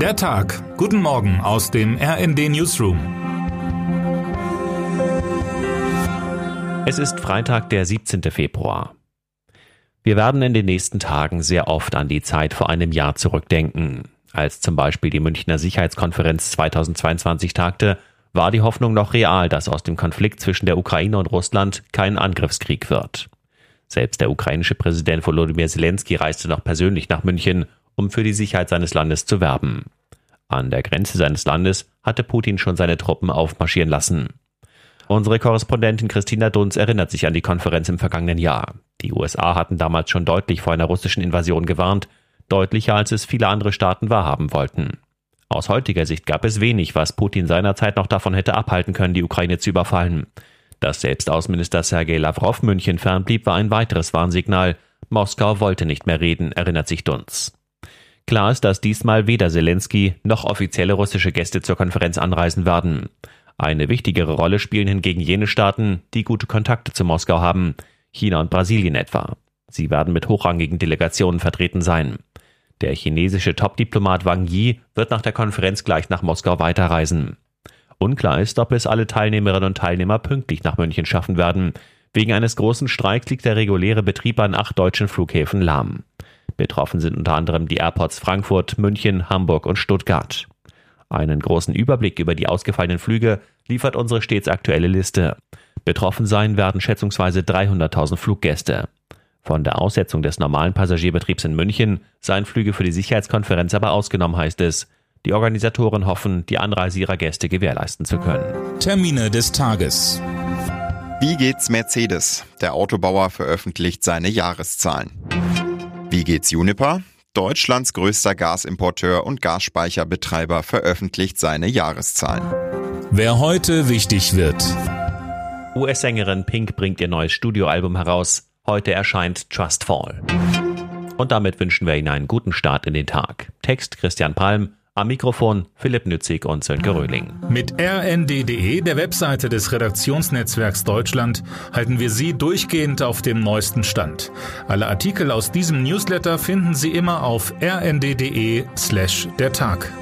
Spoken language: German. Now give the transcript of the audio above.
Der Tag. Guten Morgen aus dem RND Newsroom. Es ist Freitag, der 17. Februar. Wir werden in den nächsten Tagen sehr oft an die Zeit vor einem Jahr zurückdenken. Als zum Beispiel die Münchner Sicherheitskonferenz 2022 tagte, war die Hoffnung noch real, dass aus dem Konflikt zwischen der Ukraine und Russland kein Angriffskrieg wird. Selbst der ukrainische Präsident Volodymyr Zelensky reiste noch persönlich nach München, um für die Sicherheit seines Landes zu werben. An der Grenze seines Landes hatte Putin schon seine Truppen aufmarschieren lassen. Unsere Korrespondentin Christina Dunz erinnert sich an die Konferenz im vergangenen Jahr. Die USA hatten damals schon deutlich vor einer russischen Invasion gewarnt, deutlicher als es viele andere Staaten wahrhaben wollten. Aus heutiger Sicht gab es wenig, was Putin seinerzeit noch davon hätte abhalten können, die Ukraine zu überfallen. Dass selbst Außenminister Sergei Lavrov München fernblieb, war ein weiteres Warnsignal. Moskau wollte nicht mehr reden, erinnert sich Dunz. Klar ist, dass diesmal weder Zelensky noch offizielle russische Gäste zur Konferenz anreisen werden. Eine wichtigere Rolle spielen hingegen jene Staaten, die gute Kontakte zu Moskau haben, China und Brasilien etwa. Sie werden mit hochrangigen Delegationen vertreten sein. Der chinesische Top-Diplomat Wang Yi wird nach der Konferenz gleich nach Moskau weiterreisen. Unklar ist, ob es alle Teilnehmerinnen und Teilnehmer pünktlich nach München schaffen werden. Wegen eines großen Streiks liegt der reguläre Betrieb an acht deutschen Flughäfen lahm. Betroffen sind unter anderem die Airports Frankfurt, München, Hamburg und Stuttgart. Einen großen Überblick über die ausgefallenen Flüge liefert unsere stets aktuelle Liste. Betroffen sein werden schätzungsweise 300.000 Fluggäste. Von der Aussetzung des normalen Passagierbetriebs in München seien Flüge für die Sicherheitskonferenz aber ausgenommen, heißt es. Die Organisatoren hoffen, die Anreise ihrer Gäste gewährleisten zu können. Termine des Tages. Wie geht's Mercedes? Der Autobauer veröffentlicht seine Jahreszahlen. Wie geht's Juniper? Deutschlands größter Gasimporteur und Gasspeicherbetreiber veröffentlicht seine Jahreszahlen. Wer heute wichtig wird. US-Sängerin Pink bringt ihr neues Studioalbum heraus. Heute erscheint Trust Fall. Und damit wünschen wir Ihnen einen guten Start in den Tag. Text Christian Palm, am Mikrofon Philipp Nützig und Sönke Röhling. Mit rnd.de, der Webseite des Redaktionsnetzwerks Deutschland, halten wir Sie durchgehend auf dem neuesten Stand. Alle Artikel aus diesem Newsletter finden Sie immer auf rnd.de slash der Tag.